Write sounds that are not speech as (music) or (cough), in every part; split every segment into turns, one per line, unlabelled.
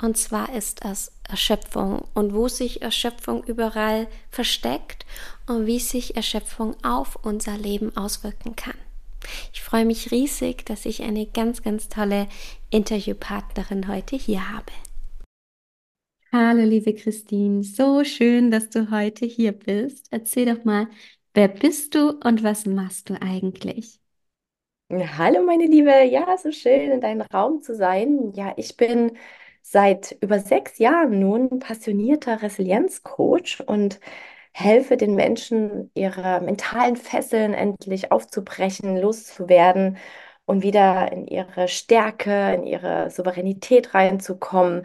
Und zwar ist es Erschöpfung und wo sich Erschöpfung überall versteckt und wie sich Erschöpfung auf unser Leben auswirken kann. Ich freue mich riesig, dass ich eine ganz, ganz tolle Interviewpartnerin heute hier habe. Hallo, liebe Christine, so schön, dass du heute hier bist. Erzähl doch mal, wer bist du und was machst du eigentlich?
Hallo, meine Liebe. Ja, so schön in deinem Raum zu sein. Ja, ich bin seit über sechs Jahren nun passionierter Resilienzcoach und helfe den Menschen, ihre mentalen Fesseln endlich aufzubrechen, loszuwerden und wieder in ihre Stärke, in ihre Souveränität reinzukommen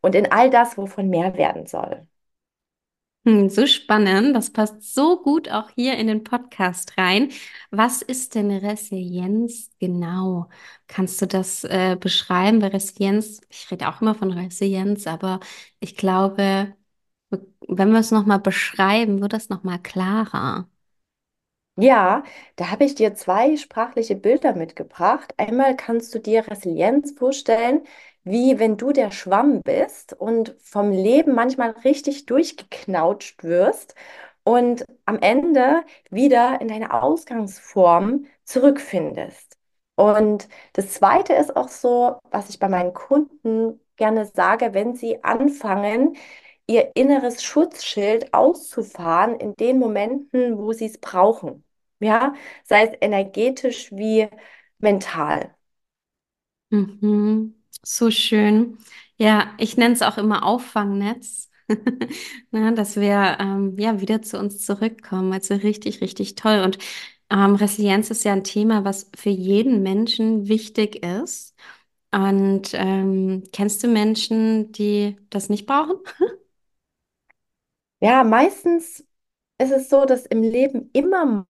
und in all das, wovon mehr werden soll.
Hm, so spannend, das passt so gut auch hier in den Podcast rein. Was ist denn Resilienz genau? Kannst du das äh, beschreiben? Weil Resilienz, ich rede auch immer von Resilienz, aber ich glaube, wenn wir es nochmal beschreiben, wird das nochmal klarer.
Ja, da habe ich dir zwei sprachliche Bilder mitgebracht. Einmal kannst du dir Resilienz vorstellen, wie wenn du der Schwamm bist und vom Leben manchmal richtig durchgeknautscht wirst und am Ende wieder in deine Ausgangsform zurückfindest. Und das Zweite ist auch so, was ich bei meinen Kunden gerne sage, wenn sie anfangen, ihr inneres Schutzschild auszufahren in den Momenten, wo sie es brauchen. Ja, sei es energetisch wie mental.
Mhm. So schön. Ja, ich nenne es auch immer Auffangnetz, (laughs) Na, dass wir ähm, ja wieder zu uns zurückkommen. Also richtig, richtig toll. Und ähm, Resilienz ist ja ein Thema, was für jeden Menschen wichtig ist. Und ähm, kennst du Menschen, die das nicht brauchen? (laughs)
Ja, meistens ist es so, dass im Leben immer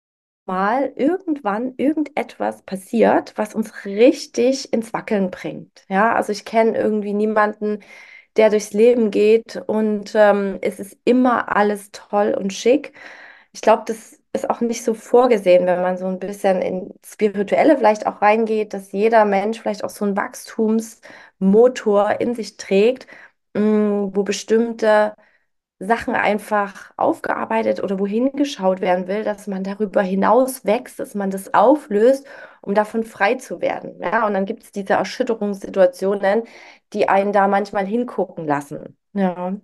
mal irgendwann irgendetwas passiert, was uns richtig ins Wackeln bringt. Ja, also ich kenne irgendwie niemanden, der durchs Leben geht und ähm, es ist immer alles toll und schick. Ich glaube, das ist auch nicht so vorgesehen, wenn man so ein bisschen in Spirituelle vielleicht auch reingeht, dass jeder Mensch vielleicht auch so einen Wachstumsmotor in sich trägt, mh, wo bestimmte Sachen einfach aufgearbeitet oder wohin geschaut werden will, dass man darüber hinaus wächst, dass man das auflöst, um davon frei zu werden. Ja, und dann gibt es diese Erschütterungssituationen, die einen da manchmal hingucken lassen. Ja.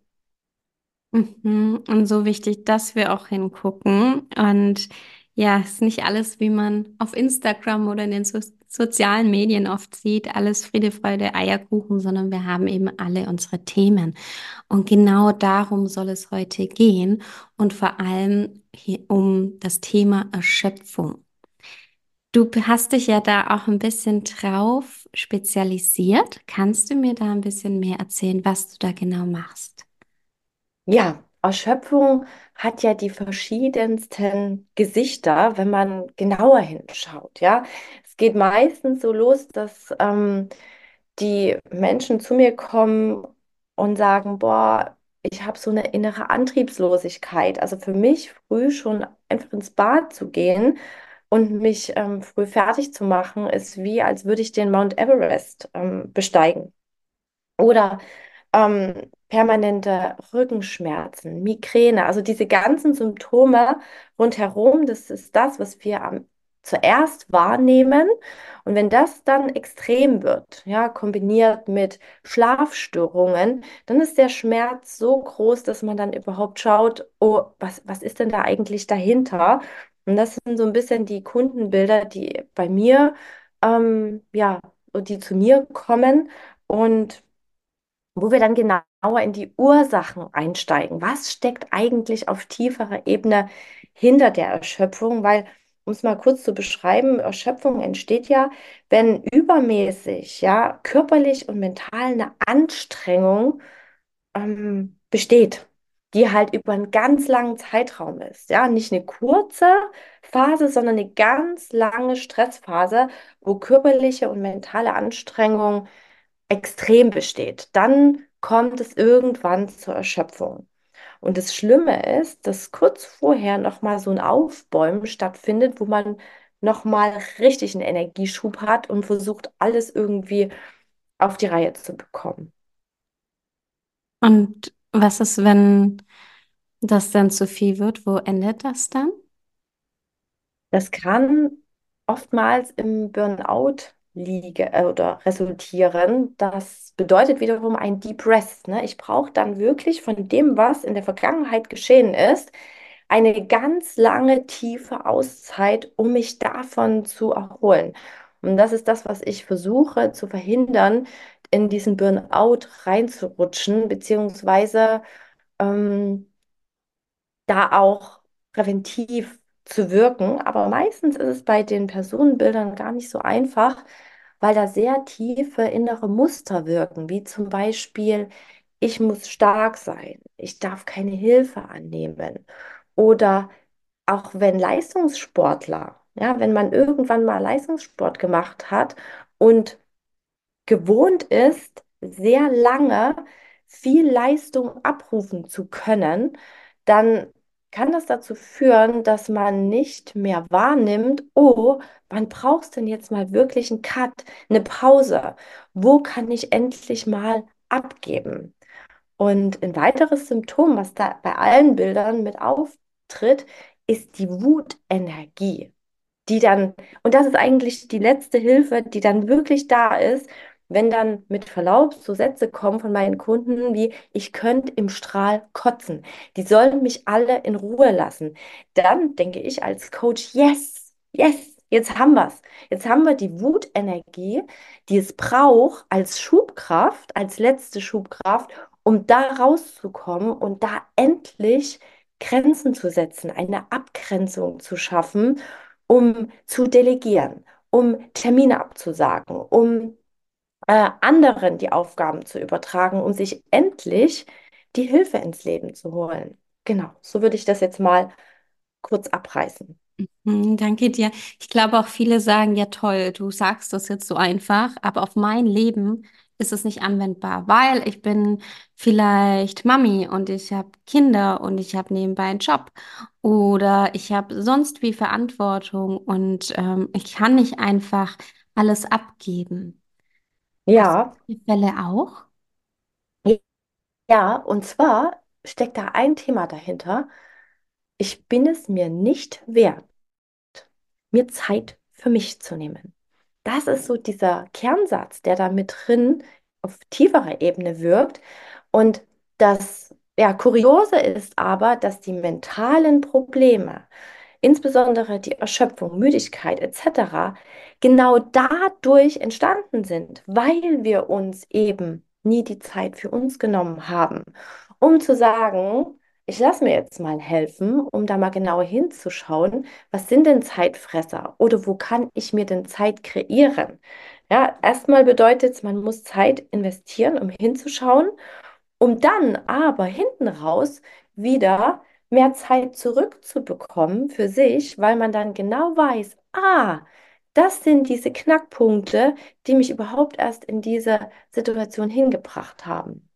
Mhm. Und so wichtig, dass wir auch hingucken. Und ja, es ist nicht alles, wie man auf Instagram oder in den so sozialen Medien oft sieht, alles Friede, Freude, Eierkuchen, sondern wir haben eben alle unsere Themen. Und genau darum soll es heute gehen und vor allem um das Thema Erschöpfung. Du hast dich ja da auch ein bisschen drauf spezialisiert. Kannst du mir da ein bisschen mehr erzählen, was du da genau machst?
Ja, Erschöpfung hat ja die verschiedensten Gesichter, wenn man genauer hinschaut. Ja, geht meistens so los, dass ähm, die Menschen zu mir kommen und sagen, boah, ich habe so eine innere Antriebslosigkeit. Also für mich früh schon einfach ins Bad zu gehen und mich ähm, früh fertig zu machen, ist wie, als würde ich den Mount Everest ähm, besteigen. Oder ähm, permanente Rückenschmerzen, Migräne, also diese ganzen Symptome rundherum, das ist das, was wir am zuerst wahrnehmen. Und wenn das dann extrem wird, ja, kombiniert mit Schlafstörungen, dann ist der Schmerz so groß, dass man dann überhaupt schaut, oh, was, was ist denn da eigentlich dahinter? Und das sind so ein bisschen die Kundenbilder, die bei mir, ähm, ja, die zu mir kommen und wo wir dann genauer in die Ursachen einsteigen. Was steckt eigentlich auf tieferer Ebene hinter der Erschöpfung? Weil um es mal kurz zu beschreiben, Erschöpfung entsteht ja, wenn übermäßig, ja, körperlich und mental eine Anstrengung ähm, besteht, die halt über einen ganz langen Zeitraum ist. Ja, nicht eine kurze Phase, sondern eine ganz lange Stressphase, wo körperliche und mentale Anstrengung extrem besteht. Dann kommt es irgendwann zur Erschöpfung. Und das Schlimme ist, dass kurz vorher nochmal so ein Aufbäumen stattfindet, wo man nochmal richtig einen Energieschub hat und versucht, alles irgendwie auf die Reihe zu bekommen.
Und was ist, wenn das dann zu viel wird? Wo endet das dann?
Das kann oftmals im Burnout liegen äh, oder resultieren. Das bedeutet wiederum ein Deep Rest. Ne? Ich brauche dann wirklich von dem, was in der Vergangenheit geschehen ist, eine ganz lange, tiefe Auszeit, um mich davon zu erholen. Und das ist das, was ich versuche zu verhindern, in diesen Burnout reinzurutschen, beziehungsweise ähm, da auch präventiv zu wirken. Aber meistens ist es bei den Personenbildern gar nicht so einfach, weil da sehr tiefe innere Muster wirken, wie zum Beispiel, ich muss stark sein, ich darf keine Hilfe annehmen. Oder auch wenn Leistungssportler, ja, wenn man irgendwann mal Leistungssport gemacht hat und gewohnt ist, sehr lange viel Leistung abrufen zu können, dann kann das dazu führen, dass man nicht mehr wahrnimmt, oh, wann brauchst du denn jetzt mal wirklich einen Cut, eine Pause? Wo kann ich endlich mal abgeben? Und ein weiteres Symptom, was da bei allen Bildern mit auftritt, ist die Wutenergie, die dann, und das ist eigentlich die letzte Hilfe, die dann wirklich da ist, wenn dann mit Verlaub so Sätze kommen von meinen Kunden wie, ich könnte im Strahl kotzen, die sollen mich alle in Ruhe lassen, dann denke ich als Coach, yes, yes, jetzt haben wir es. Jetzt haben wir die Wutenergie, die es braucht als Schubkraft, als letzte Schubkraft, um da rauszukommen und da endlich Grenzen zu setzen, eine Abgrenzung zu schaffen, um zu delegieren, um Termine abzusagen, um äh, anderen die Aufgaben zu übertragen, um sich endlich die Hilfe ins Leben zu holen. Genau, so würde ich das jetzt mal kurz abreißen.
Mhm, danke dir. Ich glaube auch viele sagen, ja toll, du sagst das jetzt so einfach, aber auf mein Leben ist es nicht anwendbar, weil ich bin vielleicht Mami und ich habe Kinder und ich habe nebenbei einen Job oder ich habe sonst wie Verantwortung und ähm, ich kann nicht einfach alles abgeben. Hast
Ja,
du die Fälle auch?
ja, und zwar steckt da ein Thema dahinter. Ich bin es mir nicht wert, mir Zeit für mich zu nehmen. Das ist so dieser Kernsatz, der da mit drin auf tieferer Ebene wirkt. Und das ja, Kuriose ist aber, dass die mentalen Probleme, insbesondere die Erschöpfung, Müdigkeit etc., genau dadurch entstanden sind, weil wir uns eben nie die Zeit für uns genommen haben, um zu sagen, ich lasse mir jetzt mal helfen, um da mal genauer hinzuschauen, was sind denn Zeitfresser oder wo kann ich mir denn Zeit kreieren? Ja, erstmal bedeutet es, man muss Zeit investieren, um hinzuschauen, um dann aber hinten raus wieder mehr Zeit zurückzubekommen für sich, weil man dann genau weiß, ah, das sind diese Knackpunkte, die mich überhaupt erst in diese Situation hingebracht haben.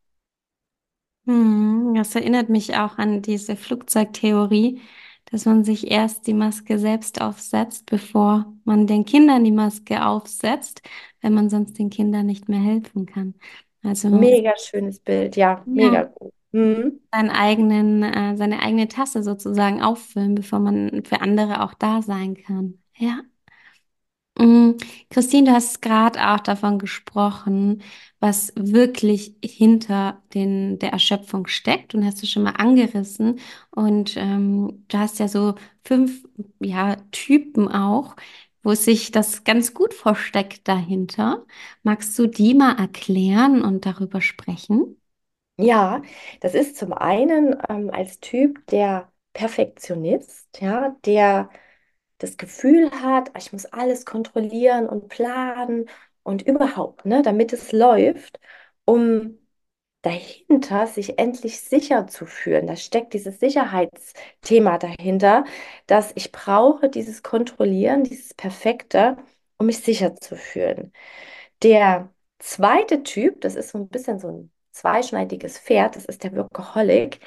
Hm, das erinnert mich auch an diese Flugzeugtheorie, dass man sich erst die Maske selbst aufsetzt, bevor man den Kindern die Maske aufsetzt, wenn man sonst den Kindern nicht mehr helfen kann. Also
Mega schönes Bild, ja,
ja,
mega gut. Mhm.
seinen eigenen, äh, seine eigene Tasse sozusagen auffüllen, bevor man für andere auch da sein kann. Ja. Mm, Christine, du hast gerade auch davon gesprochen, was wirklich hinter den, der Erschöpfung steckt und hast du schon mal angerissen. Und ähm, du hast ja so fünf ja, Typen auch, wo sich das ganz gut versteckt dahinter. Magst du die mal erklären und darüber sprechen?
Ja, das ist zum einen ähm, als Typ der Perfektionist, ja, der das Gefühl hat, ich muss alles kontrollieren und planen und überhaupt, ne, damit es läuft, um dahinter, sich endlich sicher zu fühlen. Da steckt dieses Sicherheitsthema dahinter, dass ich brauche dieses Kontrollieren, dieses Perfekte, um mich sicher zu fühlen. Der zweite Typ, das ist so ein bisschen so ein zweischneidiges Pferd, das ist der Workaholic,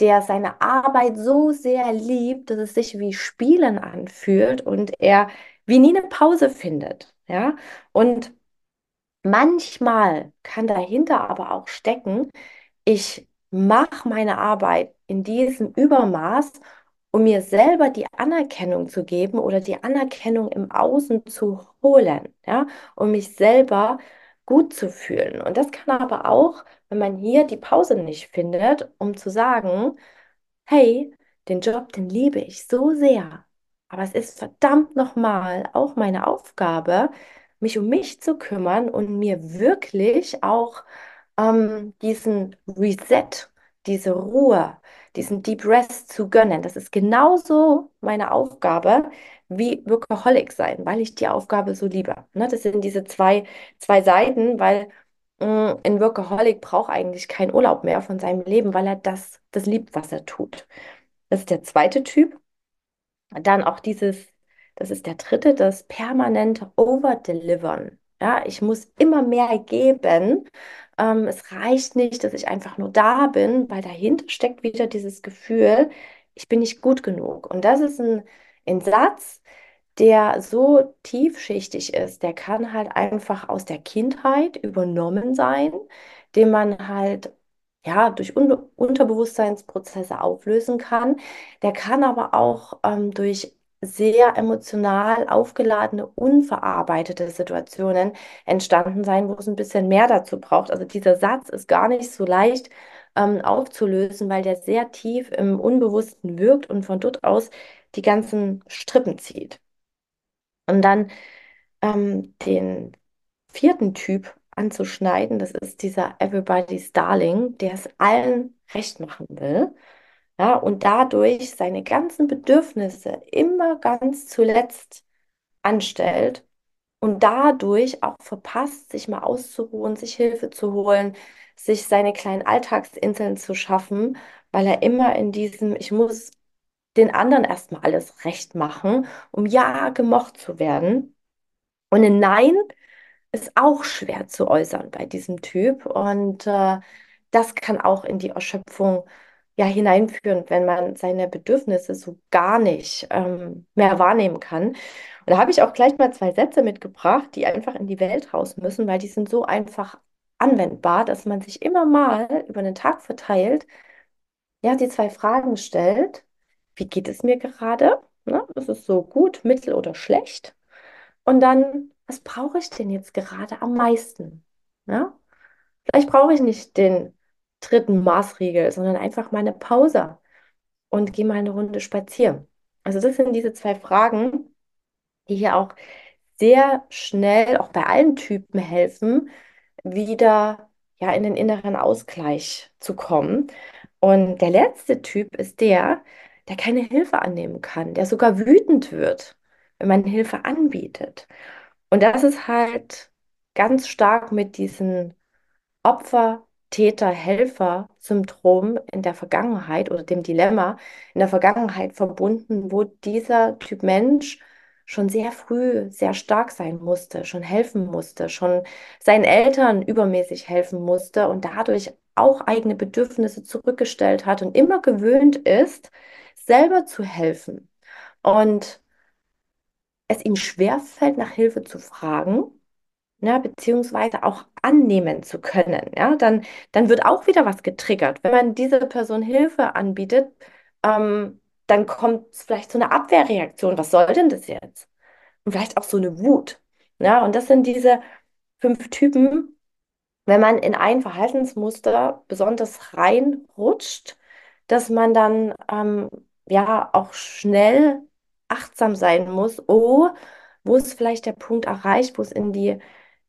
der seine Arbeit so sehr liebt, dass es sich wie Spielen anfühlt und er wie nie eine Pause findet. Ja, und Manchmal kann dahinter aber auch stecken, ich mache meine Arbeit in diesem Übermaß, um mir selber die Anerkennung zu geben oder die Anerkennung im Außen zu holen, ja, um mich selber gut zu fühlen. Und das kann aber auch, wenn man hier die Pause nicht findet, um zu sagen, hey, den Job, den liebe ich so sehr, aber es ist verdammt nochmal auch meine Aufgabe, mich um mich zu kümmern und mir wirklich auch ähm, diesen Reset, diese Ruhe, diesen Deep Rest zu gönnen. Das ist genauso meine Aufgabe wie Workaholic sein, weil ich die Aufgabe so liebe. Ne? Das sind diese zwei, zwei Seiten, weil mh, ein Workaholic braucht eigentlich keinen Urlaub mehr von seinem Leben, weil er das, das liebt, was er tut. Das ist der zweite Typ. Dann auch dieses, das ist der dritte, das permanente Overdelivern. Ja, ich muss immer mehr geben. Ähm, es reicht nicht, dass ich einfach nur da bin, weil dahinter steckt wieder dieses Gefühl, ich bin nicht gut genug. Und das ist ein, ein Satz, der so tiefschichtig ist, der kann halt einfach aus der Kindheit übernommen sein, den man halt ja durch Un Unterbewusstseinsprozesse auflösen kann. Der kann aber auch ähm, durch sehr emotional aufgeladene, unverarbeitete Situationen entstanden sein, wo es ein bisschen mehr dazu braucht. Also dieser Satz ist gar nicht so leicht ähm, aufzulösen, weil der sehr tief im Unbewussten wirkt und von dort aus die ganzen Strippen zieht. Und dann ähm, den vierten Typ anzuschneiden, das ist dieser Everybody's Darling, der es allen recht machen will. Ja, und dadurch seine ganzen Bedürfnisse immer ganz zuletzt anstellt und dadurch auch verpasst, sich mal auszuruhen, sich Hilfe zu holen, sich seine kleinen Alltagsinseln zu schaffen, weil er immer in diesem, ich muss den anderen erstmal alles recht machen, um ja gemocht zu werden. Und ein Nein ist auch schwer zu äußern bei diesem Typ. Und äh, das kann auch in die Erschöpfung ja hineinführen, wenn man seine Bedürfnisse so gar nicht ähm, mehr wahrnehmen kann. Und da habe ich auch gleich mal zwei Sätze mitgebracht, die einfach in die Welt raus müssen, weil die sind so einfach anwendbar, dass man sich immer mal über den Tag verteilt, ja, die zwei Fragen stellt. Wie geht es mir gerade? Ne? Ist es so gut, mittel oder schlecht? Und dann, was brauche ich denn jetzt gerade am meisten? Ja? Vielleicht brauche ich nicht den dritten Maßriegel, sondern einfach mal eine Pause und gehe mal eine Runde spazieren. Also das sind diese zwei Fragen, die hier auch sehr schnell, auch bei allen Typen helfen, wieder ja in den inneren Ausgleich zu kommen. Und der letzte Typ ist der, der keine Hilfe annehmen kann, der sogar wütend wird, wenn man Hilfe anbietet. Und das ist halt ganz stark mit diesen Opfer, Täter, Helfer Syndrom in der Vergangenheit oder dem Dilemma in der Vergangenheit verbunden, wo dieser Typ Mensch schon sehr früh sehr stark sein musste, schon helfen musste, schon seinen Eltern übermäßig helfen musste und dadurch auch eigene Bedürfnisse zurückgestellt hat und immer gewöhnt ist, selber zu helfen. Und es ihm schwerfällt, nach Hilfe zu fragen, ja, beziehungsweise auch annehmen zu können. Ja, dann, dann wird auch wieder was getriggert. Wenn man dieser Person Hilfe anbietet, ähm, dann kommt vielleicht so eine Abwehrreaktion. Was soll denn das jetzt? Und vielleicht auch so eine Wut. Ja, und das sind diese fünf Typen, wenn man in ein Verhaltensmuster besonders reinrutscht, dass man dann ähm, ja auch schnell achtsam sein muss, oh, wo ist vielleicht der Punkt erreicht, wo es in die,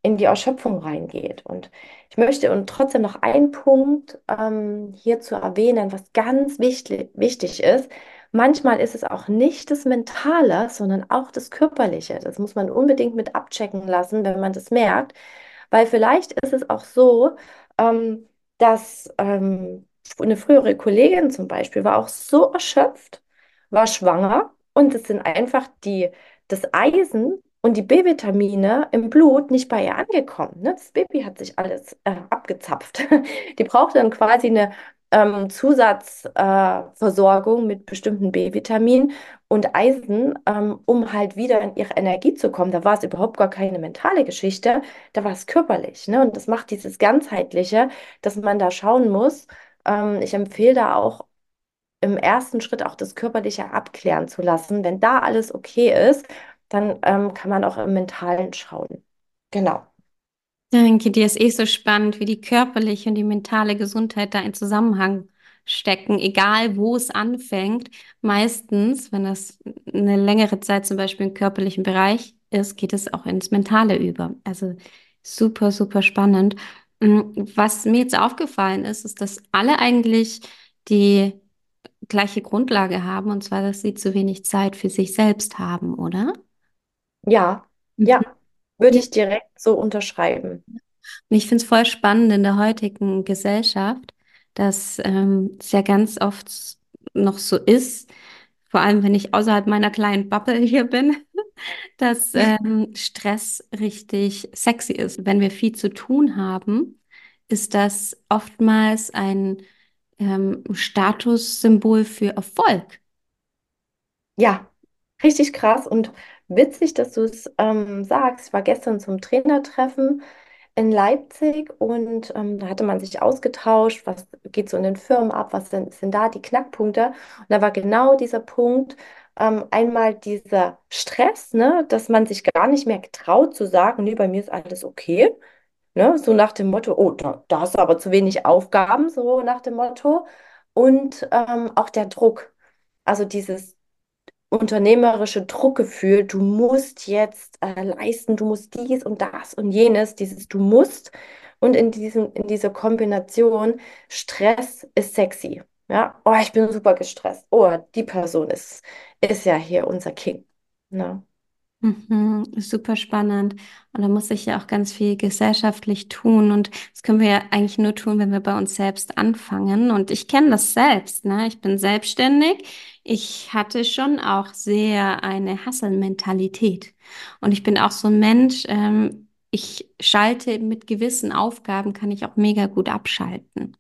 in die Erschöpfung reingeht. Und ich möchte und trotzdem noch einen Punkt ähm, hier zu erwähnen, was ganz wichtig, wichtig ist. Manchmal ist es auch nicht das Mentale, sondern auch das Körperliche. Das muss man unbedingt mit abchecken lassen, wenn man das merkt. Weil vielleicht ist es auch so, ähm, dass ähm, eine frühere Kollegin zum Beispiel war auch so erschöpft, war schwanger und es sind einfach die, das Eisen und die B-Vitamine im Blut nicht bei ihr angekommen. Ne? Das Baby hat sich alles äh, abgezapft. (laughs) Die braucht dann quasi eine ähm, Zusatzversorgung äh, mit bestimmten B-Vitaminen und Eisen, ähm, um halt wieder in ihre Energie zu kommen. Da war es überhaupt gar keine mentale Geschichte, da war es körperlich. Ne? Und das macht dieses Ganzheitliche, dass man da schauen muss. Ähm, ich empfehle da auch im ersten Schritt auch das Körperliche abklären zu lassen. Wenn da alles okay ist, dann ähm, kann man auch im Mentalen schauen. Genau.
Danke dir. Ist eh so spannend, wie die körperliche und die mentale Gesundheit da in Zusammenhang stecken, egal wo es anfängt. Meistens, wenn das eine längere Zeit zum Beispiel im körperlichen Bereich ist, geht es auch ins Mentale über. Also super, super spannend. Mm, was mir jetzt aufgefallen ist, ist, dass alle eigentlich die gleiche Grundlage haben, und zwar, dass sie zu wenig Zeit für sich selbst haben, oder?
Ja, ja,
Mhm.
würde
Ja.
ich direkt so unterschreiben.
Und ich finde es voll spannend in der heutigen Gesellschaft, dass ähm, es ja ganz oft noch so ist, vor allem wenn ich außerhalb meiner kleinen Bubble hier bin, (laughs) dass ähm, Stress richtig sexy ist. Wenn wir viel zu tun haben, ist das oftmals ein ähm, Statussymbol für Erfolg.
Ja, richtig krass und witzig, dass du es ähm, sagst. Ich war gestern zum Trainertreffen in Leipzig und ähm, da hatte man sich ausgetauscht, was geht so in den Firmen ab, was denn, sind da die Knackpunkte. Und da war genau dieser Punkt, ähm, einmal dieser Stress, ne, dass man sich gar nicht mehr traut zu sagen, nee, bei mir ist alles okay. Ne, so nach dem Motto, oh, da, da hast du aber zu wenig Aufgaben, so nach dem Motto. Und ähm, auch der Druck. Also dieses unternehmerische Druckgefühl, du musst jetzt äh, leisten, du musst dies und das und jenes, dieses du musst. Und in diesem, in dieser Kombination, Stress ist sexy. Ja, oh, ich bin super gestresst. Oh, die Person ist, ist ja hier unser King. Ne?
Mhm, super spannend. Und da muss sich ja auch ganz viel gesellschaftlich tun. Und das können wir ja eigentlich nur tun, wenn wir bei uns selbst anfangen. Und ich kenne das selbst, ne? Ich bin selbstständig. Ich hatte schon auch sehr eine Hustle-Mentalität. Und ich bin auch so ein Mensch, ähm, ich schalte mit gewissen Aufgaben, kann ich auch mega gut abschalten.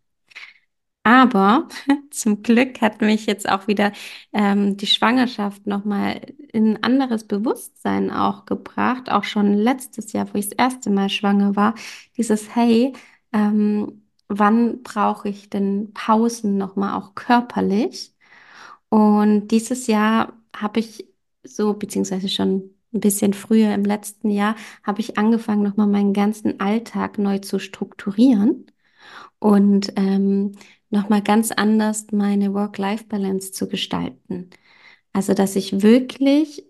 Aber (laughs) zum Glück hat mich jetzt auch wieder ähm, die Schwangerschaft nochmal in ein anderes Bewusstsein auch gebracht. Auch schon letztes Jahr, wo ich das erste Mal schwanger war, dieses Hey, ähm, wann brauche ich denn Pausen nochmal auch körperlich? Und dieses Jahr habe ich so, beziehungsweise schon ein bisschen früher im letzten Jahr, habe ich angefangen, nochmal meinen ganzen Alltag neu zu strukturieren und ähm, nochmal ganz anders meine Work-Life-Balance zu gestalten. Also, dass ich wirklich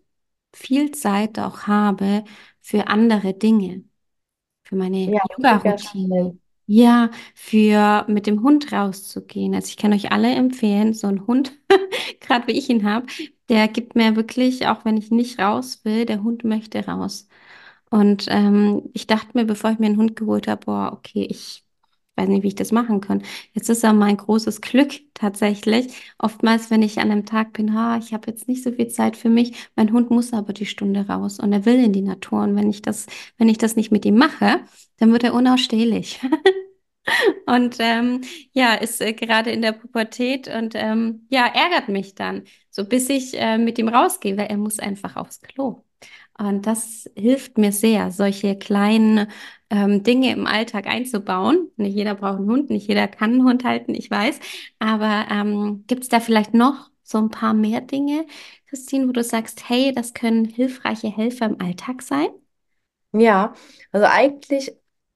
viel Zeit auch habe für andere Dinge, für meine
Ja,
Yoga-Routine. Ja, für mit dem Hund rauszugehen. Also ich kann euch alle empfehlen, so ein Hund, (laughs) gerade wie ich ihn habe, der gibt mir wirklich, auch wenn ich nicht raus will, der Hund möchte raus. Und ähm, ich dachte mir, bevor ich mir einen Hund geholt habe, boah, okay, ich weiß nicht, wie ich das machen kann. Jetzt ist ja mein großes Glück tatsächlich. Oftmals, wenn ich an einem Tag bin, ha, ich habe jetzt nicht so viel Zeit für mich, mein Hund muss aber die Stunde raus und er will in die Natur. Und wenn ich das, wenn ich das nicht mit ihm mache, dann wird er unausstehlich. (laughs) Und ähm, ja, ist äh, gerade in der Pubertät und ähm, ja, ärgert mich dann, so bis ich äh, mit ihm rausgehe, weil er muss einfach aufs Klo. Und das hilft mir sehr, solche kleinen ähm, Dinge im Alltag einzubauen. Nicht jeder braucht einen Hund, nicht jeder kann einen Hund halten, ich weiß. Aber ähm, gibt es da vielleicht noch so ein paar mehr Dinge, Christine, wo du sagst, hey, das können hilfreiche Helfer im Alltag sein?
Ja, also eigentlich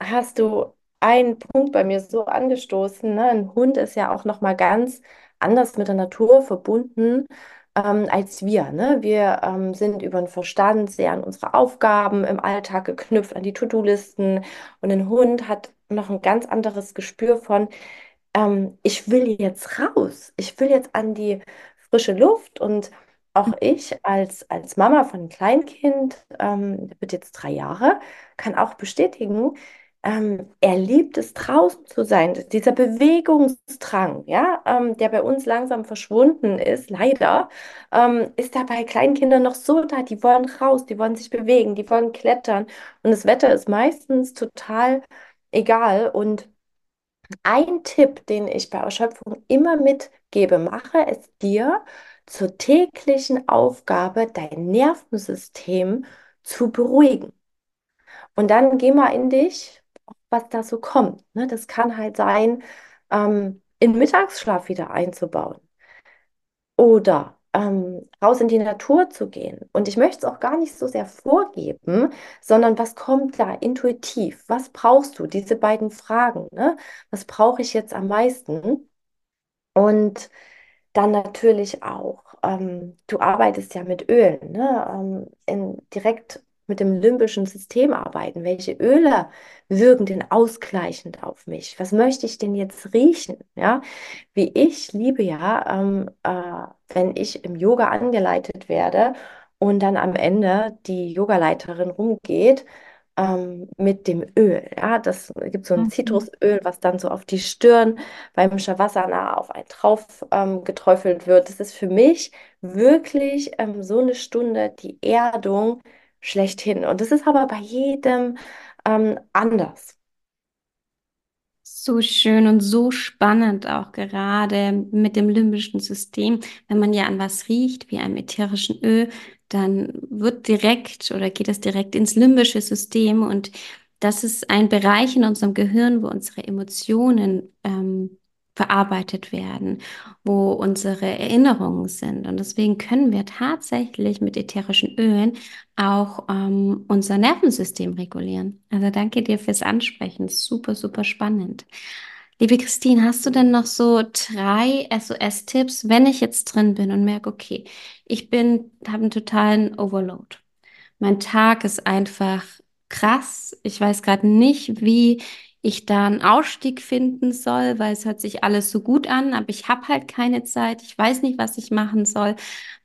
hast du einen Punkt bei mir so angestoßen. Ne? Ein Hund ist ja auch noch mal ganz anders mit der Natur verbunden ähm, als wir. Ne? Wir ähm, sind über den Verstand sehr an unsere Aufgaben im Alltag geknüpft, an die To-Do-Listen. Und ein Hund hat noch ein ganz anderes Gespür von, ähm, ich will jetzt raus, ich will jetzt an die frische Luft und auch ich als, als Mama von einem Kleinkind, ähm, der wird jetzt drei Jahre, kann auch bestätigen, ähm, er liebt es, draußen zu sein. Dieser Bewegungsdrang, ja, ähm, der bei uns langsam verschwunden ist, leider, ähm, ist da bei Kleinkindern noch so da. Die wollen raus, die wollen sich bewegen, die wollen klettern. Und das Wetter ist meistens total egal. Und ein Tipp, den ich bei Erschöpfung immer mitgebe, mache es dir zur täglichen Aufgabe, dein Nervensystem zu beruhigen. Und dann geh mal in dich, was da so kommt. Ne? Das kann halt sein, ähm, in Mittagsschlaf wieder einzubauen oder ähm, raus in die Natur zu gehen. Und ich möchte es auch gar nicht so sehr vorgeben, sondern was kommt da intuitiv? Was brauchst du? Diese beiden Fragen. Ne? Was brauche ich jetzt am meisten? Und dann natürlich auch, ähm, du arbeitest ja mit Ölen, ne? Ähm, in, direkt mit dem limbischen System arbeiten. Welche Öle wirken denn ausgleichend auf mich? Was möchte ich denn jetzt riechen? Ja, wie ich liebe ja, ähm, äh, wenn ich im Yoga angeleitet werde und dann am Ende die Yogaleiterin rumgeht ähm, mit dem Öl. Ja, das gibt so ein
Mhm.
Zitrusöl, was dann so auf die Stirn beim Shavasana auf einen drauf ähm, geträufelt wird. Das ist für mich wirklich ähm, so eine Stunde die Erdung schlechthin. Und das ist aber bei jedem ähm, anders.
So schön und so spannend auch gerade mit dem limbischen System. Wenn man ja an was riecht, wie einem ätherischen Öl, dann wird direkt oder geht es direkt ins limbische System und das ist ein Bereich in unserem Gehirn, wo unsere Emotionen ähm, verarbeitet werden, wo unsere Erinnerungen sind. Und deswegen können wir tatsächlich mit ätherischen Ölen auch ähm, unser Nervensystem regulieren. Also danke dir fürs Ansprechen. Super, super spannend. Liebe Christine, hast du denn noch so drei SOS-Tipps, wenn ich jetzt drin bin und merke, okay, ich bin, habe einen totalen Overload. Mein Tag ist einfach krass. Ich weiß gerade nicht, wie ich da einen Ausstieg finden soll, weil es hört sich alles so gut an, aber ich habe halt keine Zeit. Ich weiß nicht, was ich machen soll.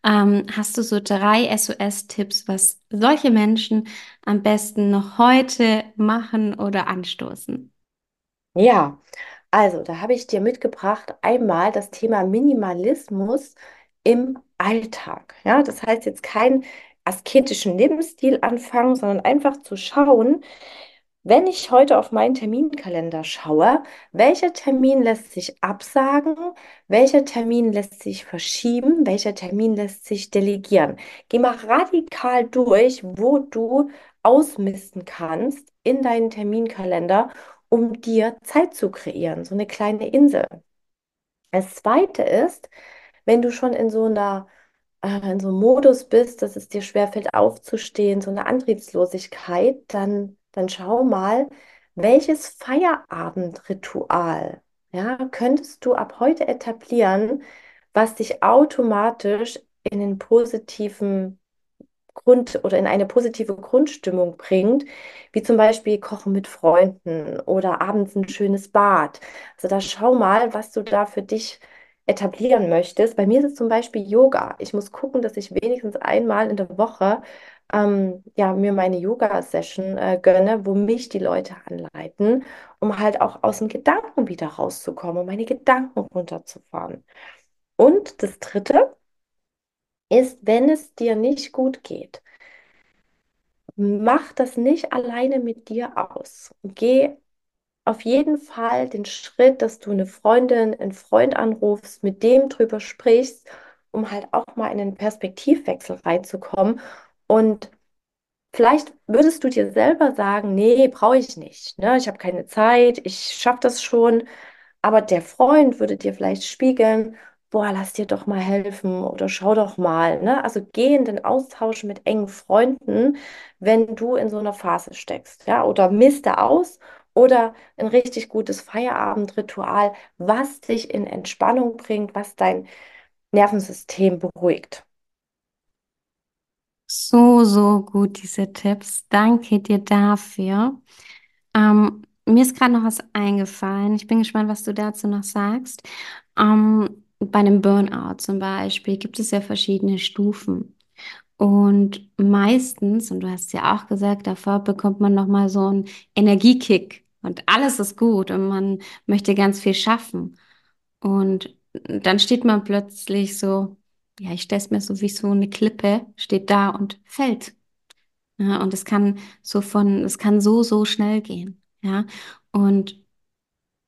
Ähm, hast du so drei SOS-Tipps, was solche Menschen am besten noch heute machen oder anstoßen?
Ja, also da habe ich dir mitgebracht einmal das Thema Minimalismus im Alltag. Ja, das heißt jetzt keinen asketischen Lebensstil anfangen, sondern einfach zu schauen, wenn ich heute auf meinen Terminkalender schaue, welcher Termin lässt sich absagen, welcher Termin lässt sich verschieben, welcher Termin lässt sich delegieren. Geh mal radikal durch, wo du ausmisten kannst in deinen Terminkalender, um dir Zeit zu kreieren, so eine kleine Insel. Das zweite ist, wenn du schon in so einer äh, in so einem Modus bist, dass es dir schwerfällt aufzustehen, so eine Antriebslosigkeit, dann, dann schau mal, welches Feierabendritual, ja, könntest du ab heute etablieren, was dich automatisch in den positiven Grund oder in eine positive Grundstimmung bringt, wie zum Beispiel Kochen mit Freunden oder abends ein schönes Bad. Also da schau mal, was du da für dich etablieren möchtest. Bei mir ist es zum Beispiel Yoga. Ich muss gucken, dass ich wenigstens einmal in der Woche ähm, ja, mir meine Yoga-Session äh, gönne, wo mich die Leute anleiten, um halt auch aus dem Gedanken wieder rauszukommen, um meine Gedanken runterzufahren. Und das Dritte ist, wenn es dir nicht gut geht, mach das nicht alleine mit dir aus. Geh auf jeden Fall den Schritt, dass du eine Freundin, einen Freund anrufst, mit dem drüber sprichst, um halt auch mal in einen Perspektivwechsel reinzukommen. Und vielleicht würdest du dir selber sagen, nee, brauche ich nicht. Ne? Ich habe keine Zeit, ich schaffe das schon. Aber der Freund würde dir vielleicht spiegeln, boah, lass dir doch mal helfen oder schau doch mal. Ne? Also geh in den Austausch mit engen Freunden, wenn du in so einer Phase steckst. Ja? Oder miste aus oder ein richtig gutes Feierabendritual, was dich in Entspannung bringt, was dein Nervensystem beruhigt.
So, so gut, diese Tipps. Danke dir dafür. Ähm, mir ist gerade noch was eingefallen. Ich bin gespannt, was du dazu noch sagst. Ähm, bei einem Burnout zum Beispiel gibt es ja verschiedene Stufen. Und meistens, und du hast ja auch gesagt, davor bekommt man nochmal so einen Energiekick. und alles ist gut und man möchte ganz viel schaffen. Und dann steht man plötzlich so, ja, ich stelle es mir so wie so eine Klippe, steht da und fällt. Ja, und es kann so von, es kann so, so schnell gehen. Ja, und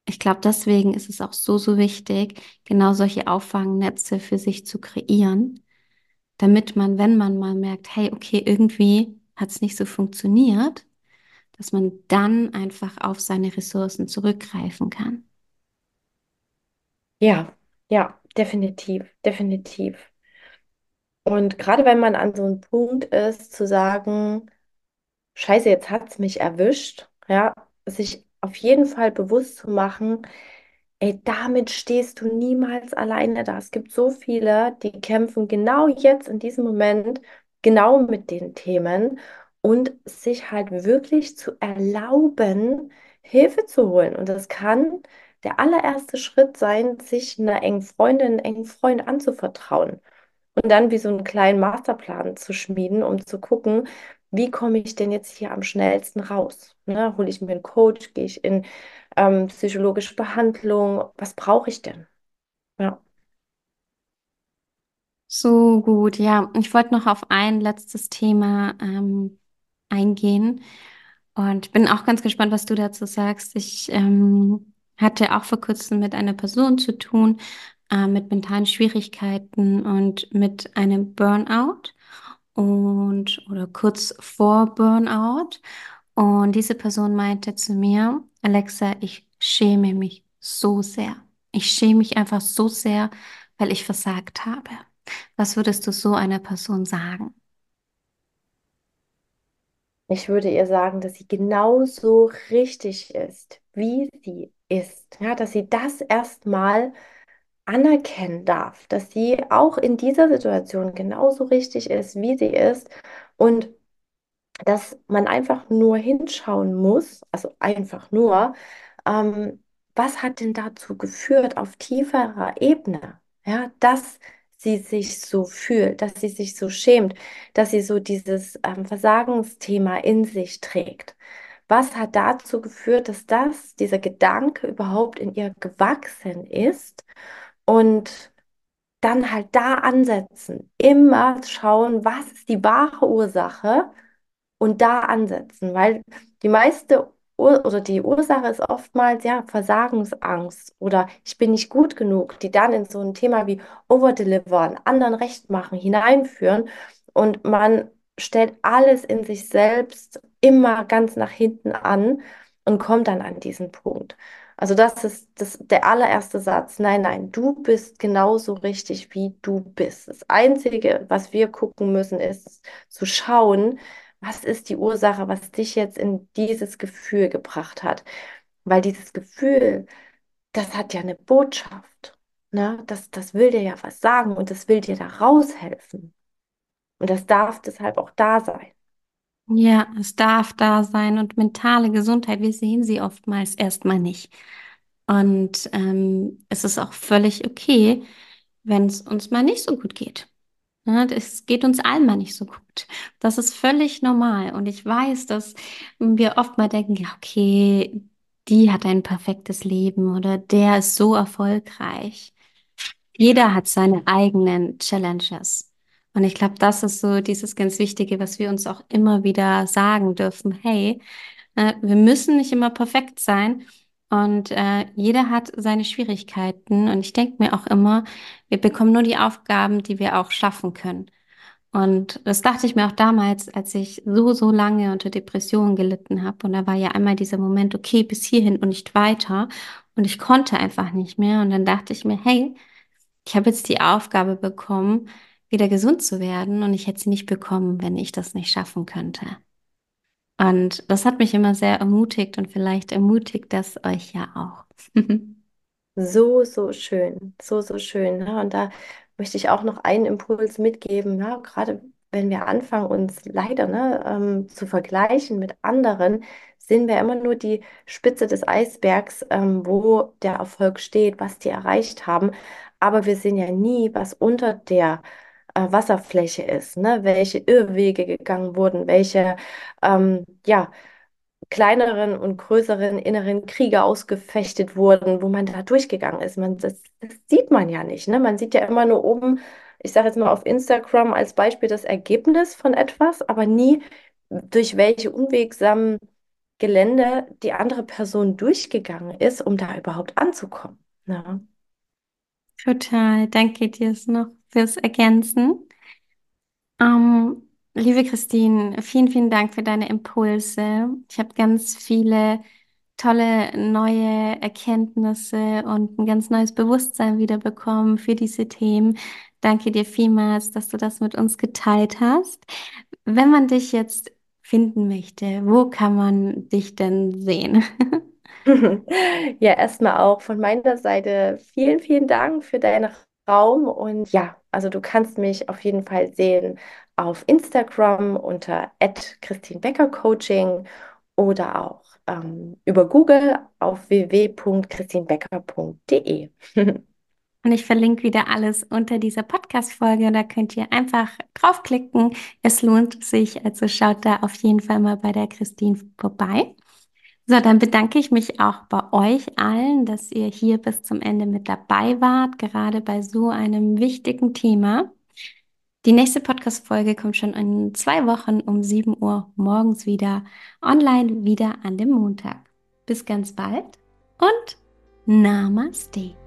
ich glaube, deswegen ist es auch so, so wichtig, genau solche Auffangnetze für sich zu kreieren, damit man, wenn man mal merkt, hey, okay, irgendwie hat es nicht so funktioniert, dass man dann einfach auf seine Ressourcen zurückgreifen kann.
Ja, ja, definitiv, definitiv. Und gerade wenn man an so einem Punkt ist, zu sagen, Scheiße, jetzt hat es mich erwischt, ja, sich auf jeden Fall bewusst zu machen, ey, damit stehst du niemals alleine da. Es gibt so viele, die kämpfen genau jetzt in diesem Moment genau mit den Themen und sich halt wirklich zu erlauben, Hilfe zu holen. Und das kann der allererste Schritt sein, sich einer engen Freundin, einen engen Freund anzuvertrauen und dann wie so einen kleinen Masterplan zu schmieden, um zu gucken, wie komme ich denn jetzt hier am schnellsten raus? Ne? Hole ich mir einen Coach, gehe ich in ähm, psychologische Behandlung? Was brauche ich denn? Ja.
So gut, ja. Ich wollte noch auf ein letztes Thema ähm, eingehen und bin auch ganz gespannt, was du dazu sagst. Ich ähm, hatte auch vor kurzem mit einer Person zu tun, äh, mit mentalen Schwierigkeiten und mit einem Burnout und oder kurz vor Burnout. Und diese Person meinte zu mir, Alexa, ich schäme mich so sehr. Ich schäme mich einfach so sehr, weil ich versagt habe. Was würdest du so einer Person sagen?
Ich würde ihr sagen, dass sie genauso richtig ist, wie sie ist. Ja, dass sie das erstmal anerkennen darf, dass sie auch in dieser Situation genauso richtig ist, wie sie ist und dass man einfach nur hinschauen muss, also einfach nur, ähm, was hat denn dazu geführt auf tieferer Ebene, ja, dass sie sich so fühlt, dass sie sich so schämt, dass sie so dieses ähm, Versagensthema in sich trägt. Was hat dazu geführt, dass das, dieser Gedanke überhaupt in ihr gewachsen ist und dann halt da ansetzen, immer schauen, was ist die wahre Ursache und da ansetzen, weil die meiste Ur oder die Ursache ist oftmals ja Versagensangst oder ich bin nicht gut genug, die dann in so ein Thema wie Overdelivern, anderen recht machen, hineinführen. Und man stellt alles in sich selbst immer ganz nach hinten an und kommt dann an diesen Punkt. Also das ist das, der allererste Satz. Nein, nein, du bist genauso richtig, wie du bist. Das Einzige, was wir gucken müssen, ist zu schauen, was ist die Ursache, was dich jetzt in dieses Gefühl gebracht hat. Weil dieses Gefühl, das hat ja eine Botschaft. Ne? Das, das will dir ja was sagen und das will dir da raushelfen. Und das darf deshalb auch da sein.
Ja, es darf da sein und mentale Gesundheit, wir sehen sie oftmals erstmal nicht. Und ähm, es ist auch völlig okay, wenn es uns mal nicht so gut geht. Ja, es geht uns allen mal nicht so gut. Das ist völlig normal. Und ich weiß, dass wir oft mal denken, ja, okay, die hat ein perfektes Leben oder der ist so erfolgreich. Jeder hat seine eigenen Challenges. Und ich glaube, das ist so dieses ganz Wichtige, was wir uns auch immer wieder sagen dürfen. Hey, äh, wir müssen nicht immer perfekt sein. Und äh, jeder hat seine Schwierigkeiten. Und ich denke mir auch immer, wir bekommen nur die Aufgaben, die wir auch schaffen können. Und das dachte ich mir auch damals, als ich so, so lange unter Depressionen gelitten habe. Und da war ja einmal dieser Moment, okay, bis hierhin und nicht weiter. Und ich konnte einfach nicht mehr. Und dann dachte ich mir, hey, ich habe jetzt die Aufgabe bekommen, wieder gesund zu werden. Und ich hätte sie nicht bekommen, wenn ich das nicht schaffen könnte. Und das hat mich immer sehr ermutigt und vielleicht ermutigt das euch ja auch. (laughs)
So, so schön, so, so schön. Ne? Und da möchte ich auch noch einen Impuls mitgeben, ja? Gerade wenn wir anfangen, uns leider ne, ähm, zu vergleichen mit anderen, sehen wir immer nur die Spitze des Eisbergs, ähm, wo der Erfolg steht, was die erreicht haben. Aber wir sehen ja nie, was unter der äh, Wasserfläche ist, ne? Welche Irrwege gegangen wurden, welche, ähm, ja, kleineren und größeren inneren Kriege ausgefechtet wurden, wo man da durchgegangen ist. Man, das, das sieht man ja nicht. Ne? Man sieht ja immer nur oben, ich sage jetzt mal auf Instagram als Beispiel das Ergebnis von etwas, aber nie durch welche unwegsamen Gelände die andere Person durchgegangen ist, um da überhaupt anzukommen. Ne?
Total. Danke dir noch fürs Ergänzen. Ähm, liebe Christine, vielen, vielen Dank für deine Impulse. Ich habe ganz viele tolle neue Erkenntnisse und ein ganz neues Bewusstsein wiederbekommen für diese Themen. Danke dir vielmals, dass du das mit uns geteilt hast. Wenn man dich jetzt finden möchte, wo kann man dich denn sehen? (laughs) (laughs)
Ja, erstmal auch von meiner Seite vielen, vielen Dank für deinen Raum und ja, also du kannst mich auf jeden Fall sehen auf Instagram unter @christinbecker-coaching oder auch ähm, über Google auf www.christinbecker.de. (laughs)
Und ich verlinke wieder alles unter dieser Podcast-Folge. Da könnt ihr einfach draufklicken. Es lohnt sich. Also schaut da auf jeden Fall mal bei der Christine vorbei. So, dann bedanke ich mich auch bei euch allen, dass ihr hier bis zum Ende mit dabei wart, gerade bei so einem wichtigen Thema. Die nächste Podcast-Folge kommt schon in zwei Wochen um 7 Uhr morgens wieder online, wieder an dem Montag. Bis ganz bald und Namaste.